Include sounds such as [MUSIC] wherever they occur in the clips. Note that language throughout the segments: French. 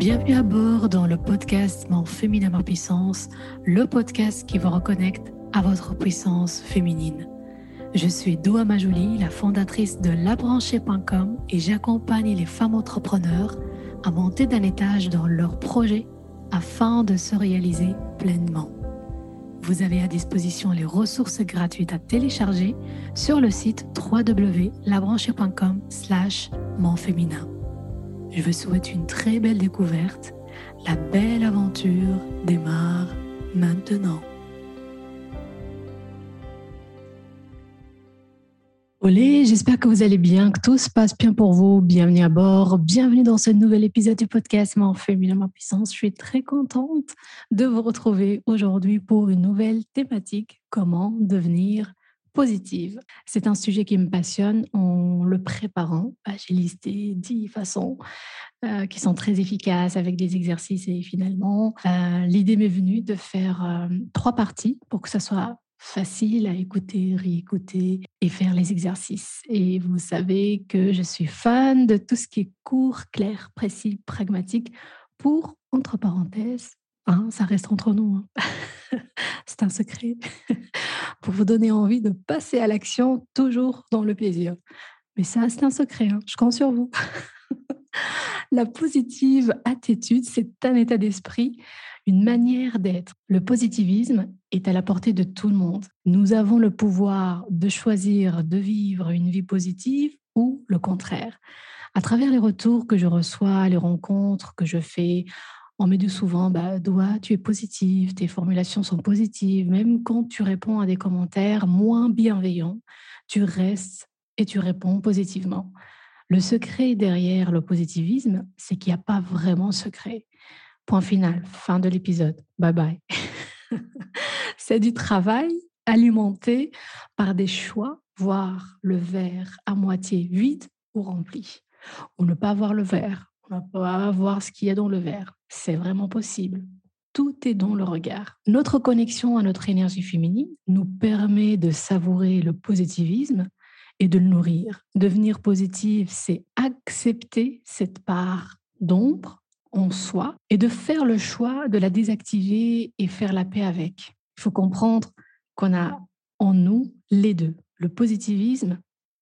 Bienvenue à bord dans le podcast Mon féminin, ma puissance, le podcast qui vous reconnecte à votre puissance féminine. Je suis Doua Majouli, la fondatrice de labranchée.com et j'accompagne les femmes entrepreneurs à monter d'un étage dans leurs projets afin de se réaliser pleinement. Vous avez à disposition les ressources gratuites à télécharger sur le site www.labranchée.com slash. Je vous souhaite une très belle découverte. La belle aventure démarre maintenant. Olé, j'espère que vous allez bien, que tout se passe bien pour vous. Bienvenue à bord, bienvenue dans ce nouvel épisode du podcast Mon féminin, ma puissance. Je suis très contente de vous retrouver aujourd'hui pour une nouvelle thématique, comment devenir positive. C'est un sujet qui me passionne. En le préparant, j'ai listé dix façons euh, qui sont très efficaces avec des exercices et finalement, euh, l'idée m'est venue de faire euh, trois parties pour que ça soit facile à écouter, réécouter et faire les exercices. Et vous savez que je suis fan de tout ce qui est court, clair, précis, pragmatique pour, entre parenthèses, hein, ça reste entre nous, hein. [LAUGHS] c'est un secret, [LAUGHS] pour vous donner envie de passer à l'action toujours dans le plaisir. Mais ça, c'est un secret, hein. je compte sur vous. [LAUGHS] La positive attitude, c'est un état d'esprit une manière d'être. Le positivisme est à la portée de tout le monde. Nous avons le pouvoir de choisir de vivre une vie positive ou le contraire. À travers les retours que je reçois, les rencontres que je fais, on me dit souvent, bah, Doua, tu es positive, tes formulations sont positives. Même quand tu réponds à des commentaires moins bienveillants, tu restes et tu réponds positivement. Le secret derrière le positivisme, c'est qu'il n'y a pas vraiment secret. Point final, fin de l'épisode. Bye bye. [LAUGHS] c'est du travail alimenté par des choix, voir le verre à moitié vide ou rempli. Ou ne pas voir le verre, ne pas voir ce qu'il y a dans le verre. C'est vraiment possible. Tout est dans le regard. Notre connexion à notre énergie féminine nous permet de savourer le positivisme et de le nourrir. Devenir positive, c'est accepter cette part d'ombre en soi et de faire le choix de la désactiver et faire la paix avec. Il faut comprendre qu'on a en nous les deux, le positivisme,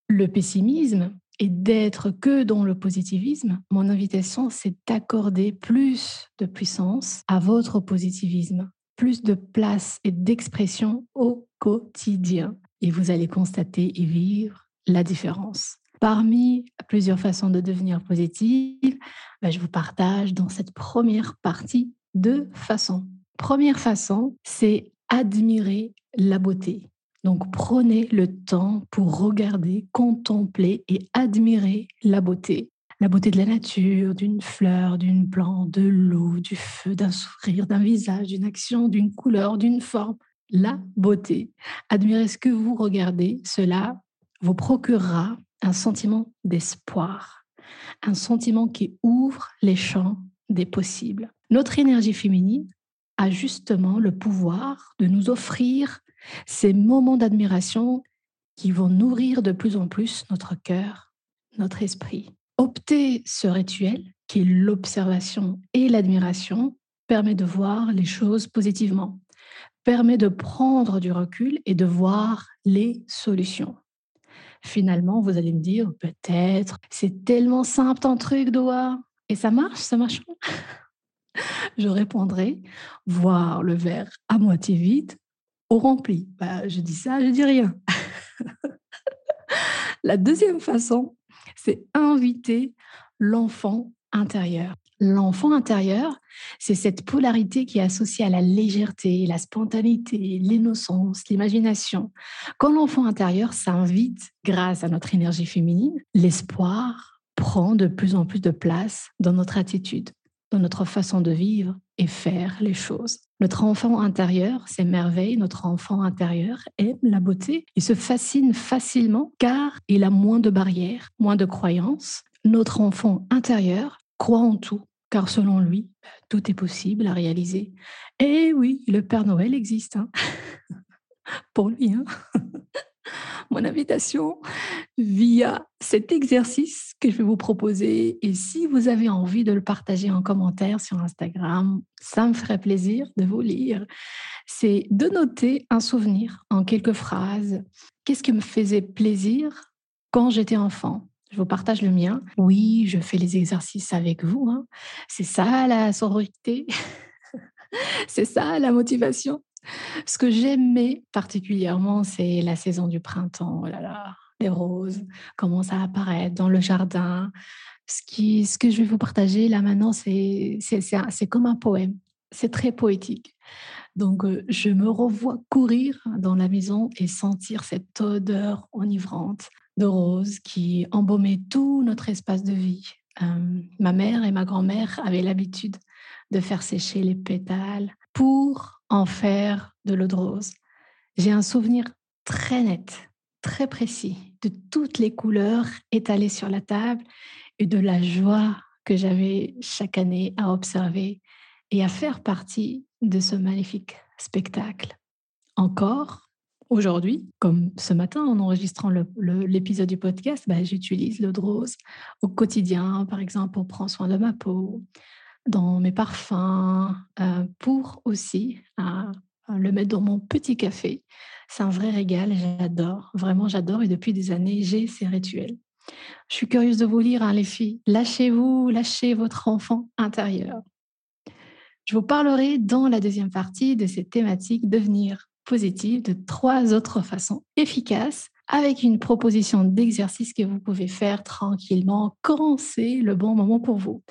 le pessimisme, et d'être que dans le positivisme, mon invitation, c'est d'accorder plus de puissance à votre positivisme, plus de place et d'expression au quotidien. Et vous allez constater et vivre la différence. Parmi plusieurs façons de devenir positive, bah, je vous partage dans cette première partie deux façons. Première façon, c'est admirer la beauté. Donc prenez le temps pour regarder, contempler et admirer la beauté. La beauté de la nature, d'une fleur, d'une plante, de l'eau, du feu, d'un sourire, d'un visage, d'une action, d'une couleur, d'une forme. La beauté. Admirez ce que vous regardez, cela vous procurera un sentiment d'espoir, un sentiment qui ouvre les champs des possibles. Notre énergie féminine a justement le pouvoir de nous offrir ces moments d'admiration qui vont nourrir de plus en plus notre cœur, notre esprit. Opter ce rituel, qui est l'observation et l'admiration, permet de voir les choses positivement, permet de prendre du recul et de voir les solutions. Finalement, vous allez me dire, peut-être, c'est tellement simple ton truc, Doha. Et ça marche, ça marche. [LAUGHS] je répondrai, voir le verre à moitié vide ou rempli. Bah, je dis ça, je dis rien. [LAUGHS] La deuxième façon, c'est inviter l'enfant intérieur. L'enfant intérieur, c'est cette polarité qui est associée à la légèreté, la spontanéité, l'innocence, l'imagination. Quand l'enfant intérieur s'invite grâce à notre énergie féminine, l'espoir prend de plus en plus de place dans notre attitude, dans notre façon de vivre et faire les choses. Notre enfant intérieur s'émerveille, notre enfant intérieur aime la beauté, il se fascine facilement car il a moins de barrières, moins de croyances. Notre enfant intérieur croit en tout, car selon lui, tout est possible à réaliser. Et oui, le Père Noël existe. Hein. [LAUGHS] Pour lui. Hein [LAUGHS] mon invitation via cet exercice que je vais vous proposer. Et si vous avez envie de le partager en commentaire sur Instagram, ça me ferait plaisir de vous lire. C'est de noter un souvenir en quelques phrases. Qu'est-ce qui me faisait plaisir quand j'étais enfant? Je vous partage le mien. Oui, je fais les exercices avec vous. Hein. C'est ça la sororité? [LAUGHS] C'est ça la motivation? Ce que j'aimais particulièrement, c'est la saison du printemps. Oh là là, les roses commencent à apparaître dans le jardin. Ce, que je vais vous partager là maintenant, c'est comme un poème. C'est très poétique. Donc, euh, je me revois courir dans la maison et sentir cette odeur enivrante de roses qui embaumait tout notre espace de vie. Euh, ma mère et ma grand-mère avaient l'habitude de faire sécher les pétales pour en faire de l'eau de rose. J'ai un souvenir très net, très précis de toutes les couleurs étalées sur la table et de la joie que j'avais chaque année à observer et à faire partie de ce magnifique spectacle. Encore aujourd'hui, comme ce matin en enregistrant l'épisode du podcast, bah, j'utilise l'eau de rose au quotidien, par exemple, pour prendre soin de ma peau, dans mes parfums, euh, pour aussi euh, le mettre dans mon petit café. C'est un vrai régal, j'adore, vraiment j'adore et depuis des années, j'ai ces rituels. Je suis curieuse de vous lire, hein, les filles. Lâchez-vous, lâchez votre enfant intérieur. Je vous parlerai dans la deuxième partie de cette thématique devenir positive de trois autres façons efficaces avec une proposition d'exercice que vous pouvez faire tranquillement quand c'est le bon moment pour vous.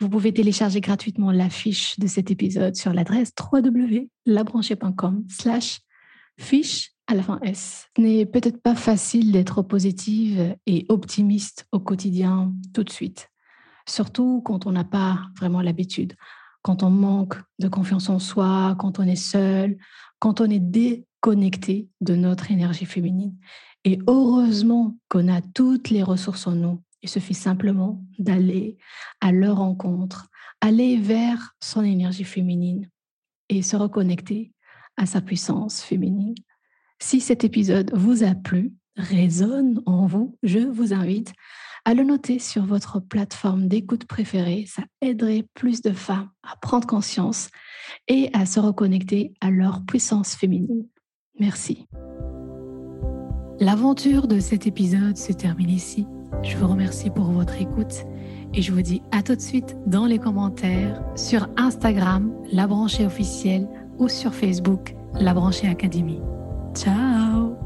Vous pouvez télécharger gratuitement la fiche de cet épisode sur l'adresse www.labranchée.com slash fiche à la fin S. Ce n'est peut-être pas facile d'être positive et optimiste au quotidien tout de suite, surtout quand on n'a pas vraiment l'habitude, quand on manque de confiance en soi, quand on est seul, quand on est déconnecté de notre énergie féminine. Et heureusement qu'on a toutes les ressources en nous. Il suffit simplement d'aller à leur rencontre, aller vers son énergie féminine et se reconnecter à sa puissance féminine. Si cet épisode vous a plu, résonne en vous, je vous invite à le noter sur votre plateforme d'écoute préférée. Ça aiderait plus de femmes à prendre conscience et à se reconnecter à leur puissance féminine. Merci. L'aventure de cet épisode se termine ici. Je vous remercie pour votre écoute et je vous dis à tout de suite dans les commentaires sur Instagram, La Branchée officielle ou sur Facebook, La Branchée Académie. Ciao